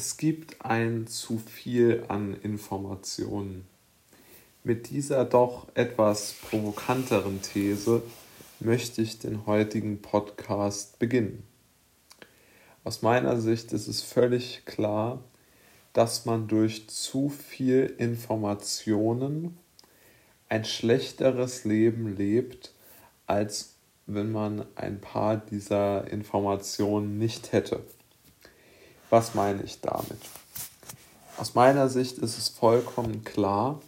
Es gibt ein zu viel an Informationen. Mit dieser doch etwas provokanteren These möchte ich den heutigen Podcast beginnen. Aus meiner Sicht ist es völlig klar, dass man durch zu viel Informationen ein schlechteres Leben lebt, als wenn man ein paar dieser Informationen nicht hätte. Was meine ich damit? Aus meiner Sicht ist es vollkommen klar,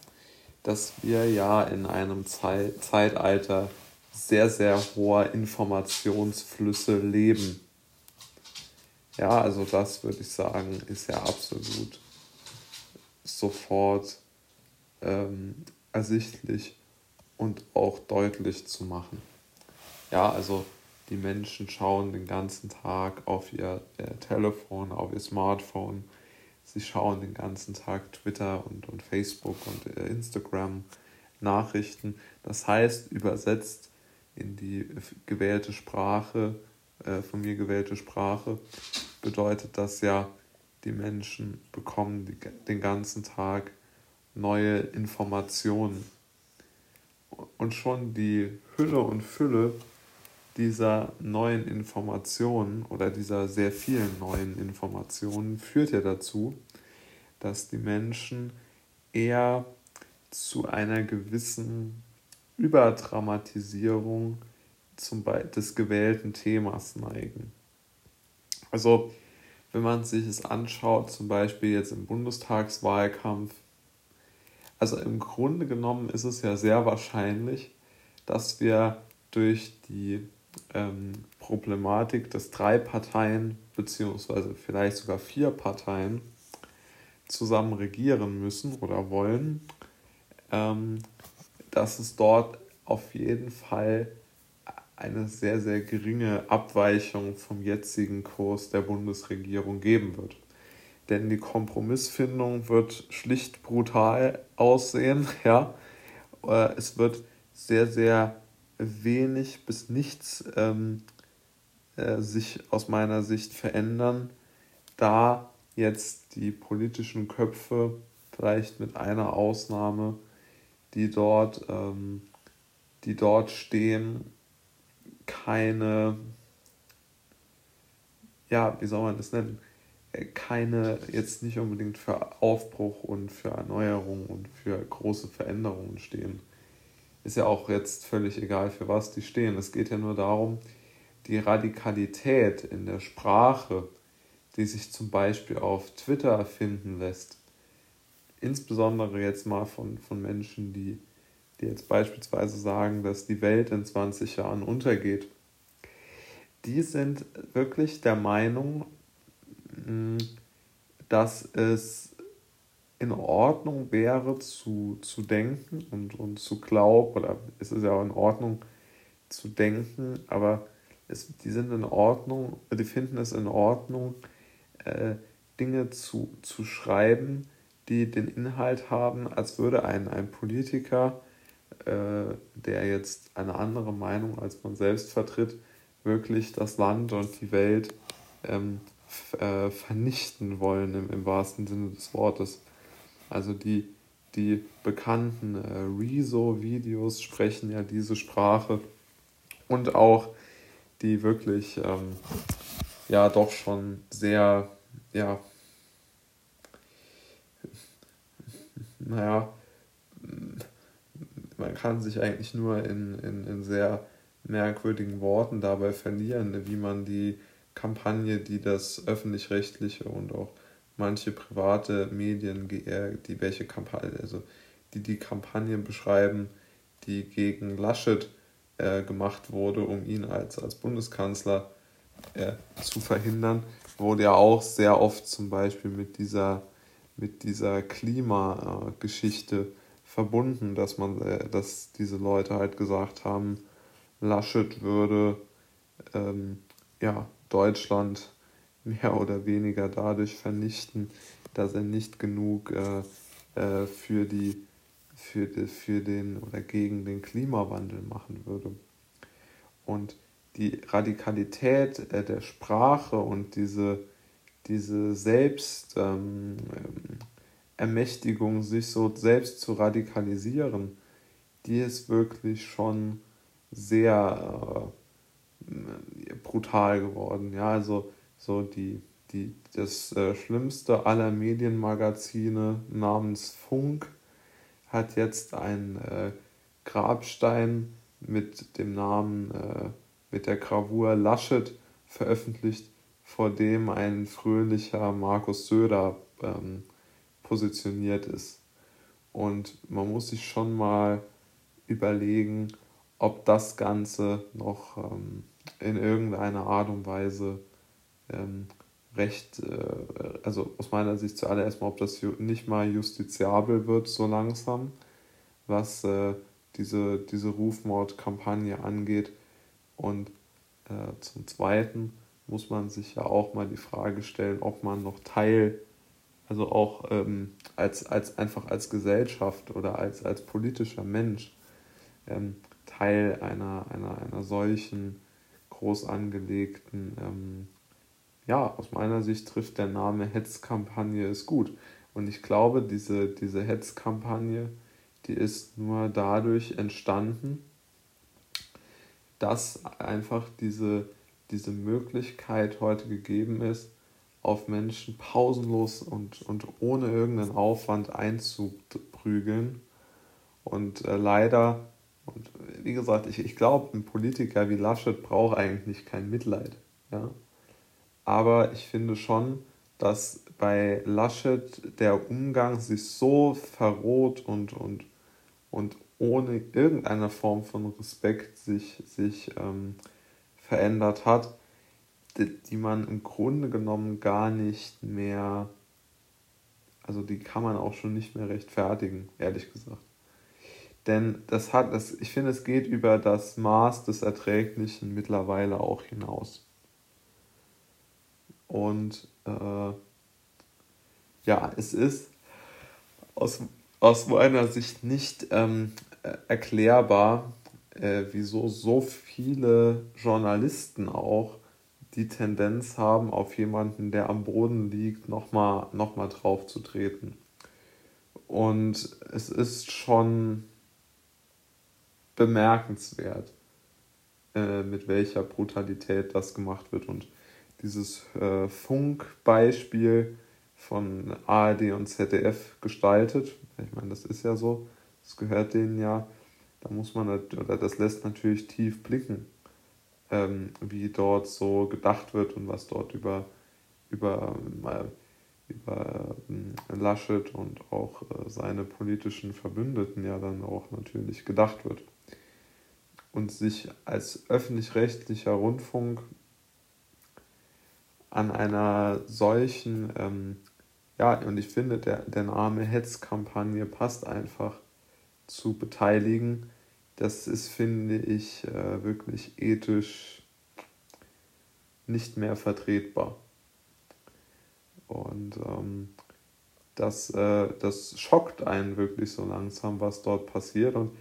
dass wir ja in einem Zeit Zeitalter sehr, sehr hoher Informationsflüsse leben. Ja, also das würde ich sagen, ist ja absolut sofort ähm, ersichtlich und auch deutlich zu machen. Ja, also die Menschen schauen den ganzen Tag auf ihr, ihr Telefon, auf ihr Smartphone. Sie schauen den ganzen Tag Twitter und, und Facebook und äh, Instagram Nachrichten. Das heißt, übersetzt in die gewählte Sprache, äh, von mir gewählte Sprache, bedeutet das ja, die Menschen bekommen die, den ganzen Tag neue Informationen. Und schon die Hülle und Fülle dieser neuen Informationen oder dieser sehr vielen neuen Informationen führt ja dazu, dass die Menschen eher zu einer gewissen Überdramatisierung zum des gewählten Themas neigen. Also wenn man sich es anschaut, zum Beispiel jetzt im Bundestagswahlkampf, also im Grunde genommen ist es ja sehr wahrscheinlich, dass wir durch die ähm, Problematik, dass drei Parteien beziehungsweise vielleicht sogar vier Parteien zusammen regieren müssen oder wollen, ähm, dass es dort auf jeden Fall eine sehr, sehr geringe Abweichung vom jetzigen Kurs der Bundesregierung geben wird. Denn die Kompromissfindung wird schlicht brutal aussehen. Ja? Äh, es wird sehr, sehr wenig bis nichts ähm, äh, sich aus meiner Sicht verändern, da jetzt die politischen Köpfe, vielleicht mit einer Ausnahme, die dort, ähm, die dort stehen, keine, ja, wie soll man das nennen, äh, keine jetzt nicht unbedingt für Aufbruch und für Erneuerung und für große Veränderungen stehen ist ja auch jetzt völlig egal, für was die stehen. Es geht ja nur darum, die Radikalität in der Sprache, die sich zum Beispiel auf Twitter finden lässt, insbesondere jetzt mal von, von Menschen, die, die jetzt beispielsweise sagen, dass die Welt in 20 Jahren untergeht, die sind wirklich der Meinung, hm, dass es in Ordnung wäre zu, zu denken und, und zu glauben, oder es ist ja auch in Ordnung zu denken, aber es, die sind in Ordnung, die finden es in Ordnung, äh, Dinge zu, zu schreiben, die den Inhalt haben, als würde ein, ein Politiker, äh, der jetzt eine andere Meinung als man selbst vertritt, wirklich das Land und die Welt ähm, äh, vernichten wollen im, im wahrsten Sinne des Wortes. Also die, die bekannten äh, Rezo-Videos sprechen ja diese Sprache. Und auch die wirklich ähm, ja doch schon sehr, ja, naja, man kann sich eigentlich nur in, in, in sehr merkwürdigen Worten dabei verlieren, wie man die Kampagne, die das öffentlich-rechtliche und auch manche private Medien, die welche Kampagne, also die die Kampagne beschreiben, die gegen Laschet äh, gemacht wurde, um ihn als, als Bundeskanzler äh, zu verhindern, wurde ja auch sehr oft zum Beispiel mit dieser, mit dieser Klimageschichte verbunden, dass man, äh, dass diese Leute halt gesagt haben, Laschet würde ähm, ja, Deutschland mehr oder weniger dadurch vernichten, dass er nicht genug äh, äh, für, die, für, die, für den oder gegen den Klimawandel machen würde. Und die Radikalität äh, der Sprache und diese, diese Selbstermächtigung, ähm, sich so selbst zu radikalisieren, die ist wirklich schon sehr äh, brutal geworden. Ja, also so die, die, das äh, schlimmste aller Medienmagazine namens Funk hat jetzt einen äh, Grabstein mit dem Namen, äh, mit der Gravur Laschet veröffentlicht, vor dem ein fröhlicher Markus Söder ähm, positioniert ist. Und man muss sich schon mal überlegen, ob das Ganze noch ähm, in irgendeiner Art und Weise ähm, recht, äh, also aus meiner Sicht zuallererst mal, ob das nicht mal justiziabel wird so langsam, was äh, diese, diese Rufmordkampagne angeht. Und äh, zum Zweiten muss man sich ja auch mal die Frage stellen, ob man noch Teil, also auch ähm, als, als einfach als Gesellschaft oder als, als politischer Mensch ähm, Teil einer, einer, einer solchen groß angelegten ähm, ja, aus meiner Sicht trifft der Name Hetzkampagne es gut. Und ich glaube, diese, diese Hetzkampagne, die ist nur dadurch entstanden, dass einfach diese, diese Möglichkeit heute gegeben ist, auf Menschen pausenlos und, und ohne irgendeinen Aufwand einzuprügeln. Und äh, leider, und wie gesagt, ich, ich glaube, ein Politiker wie Laschet braucht eigentlich kein Mitleid. Ja? Aber ich finde schon, dass bei Laschet der Umgang sich so verroht und, und, und ohne irgendeine Form von Respekt sich, sich ähm, verändert hat, die, die man im Grunde genommen gar nicht mehr, also die kann man auch schon nicht mehr rechtfertigen, ehrlich gesagt. Denn das hat, das, ich finde, es geht über das Maß des Erträglichen mittlerweile auch hinaus. Und äh, ja, es ist aus, aus meiner Sicht nicht ähm, erklärbar, äh, wieso so viele Journalisten auch die Tendenz haben, auf jemanden, der am Boden liegt, nochmal noch mal drauf zu treten. Und es ist schon bemerkenswert, äh, mit welcher Brutalität das gemacht wird. Und dieses äh, Funkbeispiel von ARD und ZDF gestaltet. Ich meine, das ist ja so, das gehört denen ja. Da muss man, oder das lässt natürlich tief blicken, ähm, wie dort so gedacht wird und was dort über, über, äh, über äh, Laschet und auch äh, seine politischen Verbündeten ja dann auch natürlich gedacht wird. Und sich als öffentlich-rechtlicher Rundfunk an einer solchen, ähm, ja, und ich finde, der, der Name Hetzkampagne passt einfach zu beteiligen. Das ist, finde ich, äh, wirklich ethisch nicht mehr vertretbar. Und ähm, das, äh, das schockt einen wirklich so langsam, was dort passiert. Und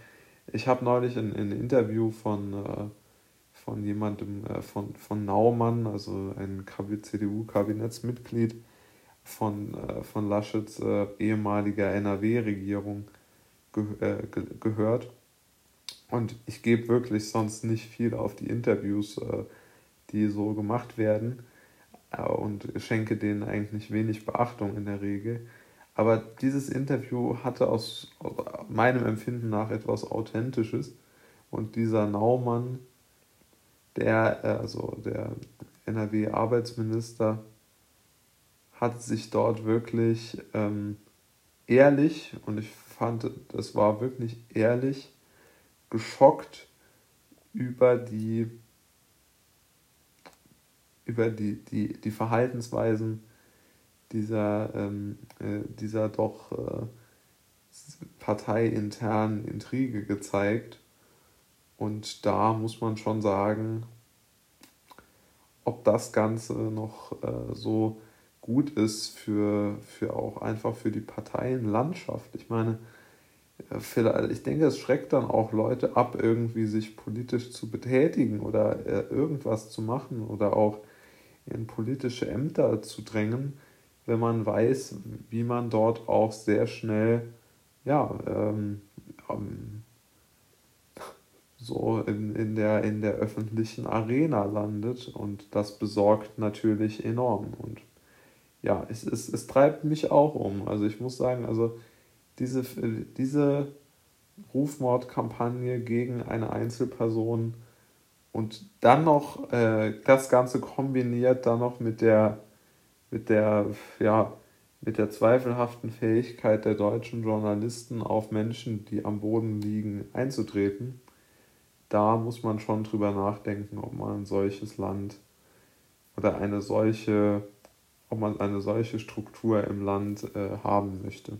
ich habe neulich ein, ein Interview von äh, von jemandem, äh, von, von Naumann, also ein CDU-Kabinettsmitglied von, äh, von Laschets äh, ehemaliger NRW-Regierung ge äh, ge gehört. Und ich gebe wirklich sonst nicht viel auf die Interviews, äh, die so gemacht werden und schenke denen eigentlich wenig Beachtung in der Regel. Aber dieses Interview hatte aus meinem Empfinden nach etwas Authentisches. Und dieser Naumann der, äh, also der NRW-Arbeitsminister, hat sich dort wirklich ähm, ehrlich, und ich fand, das war wirklich ehrlich, geschockt über die über die, die, die Verhaltensweisen dieser, ähm, äh, dieser doch äh, parteiinternen Intrige gezeigt und da muss man schon sagen, ob das Ganze noch äh, so gut ist für, für auch einfach für die Parteienlandschaft. Ich meine, vielleicht, ich denke, es schreckt dann auch Leute ab, irgendwie sich politisch zu betätigen oder äh, irgendwas zu machen oder auch in politische Ämter zu drängen, wenn man weiß, wie man dort auch sehr schnell ja, ähm, so in, in, der, in der öffentlichen Arena landet und das besorgt natürlich enorm. Und ja, es, es, es treibt mich auch um. Also ich muss sagen, also diese, diese Rufmordkampagne gegen eine Einzelperson und dann noch äh, das Ganze kombiniert dann noch mit der, mit der, ja, mit der zweifelhaften Fähigkeit der deutschen Journalisten auf Menschen, die am Boden liegen, einzutreten, da muss man schon drüber nachdenken, ob man ein solches Land oder eine solche, ob man eine solche Struktur im Land äh, haben möchte.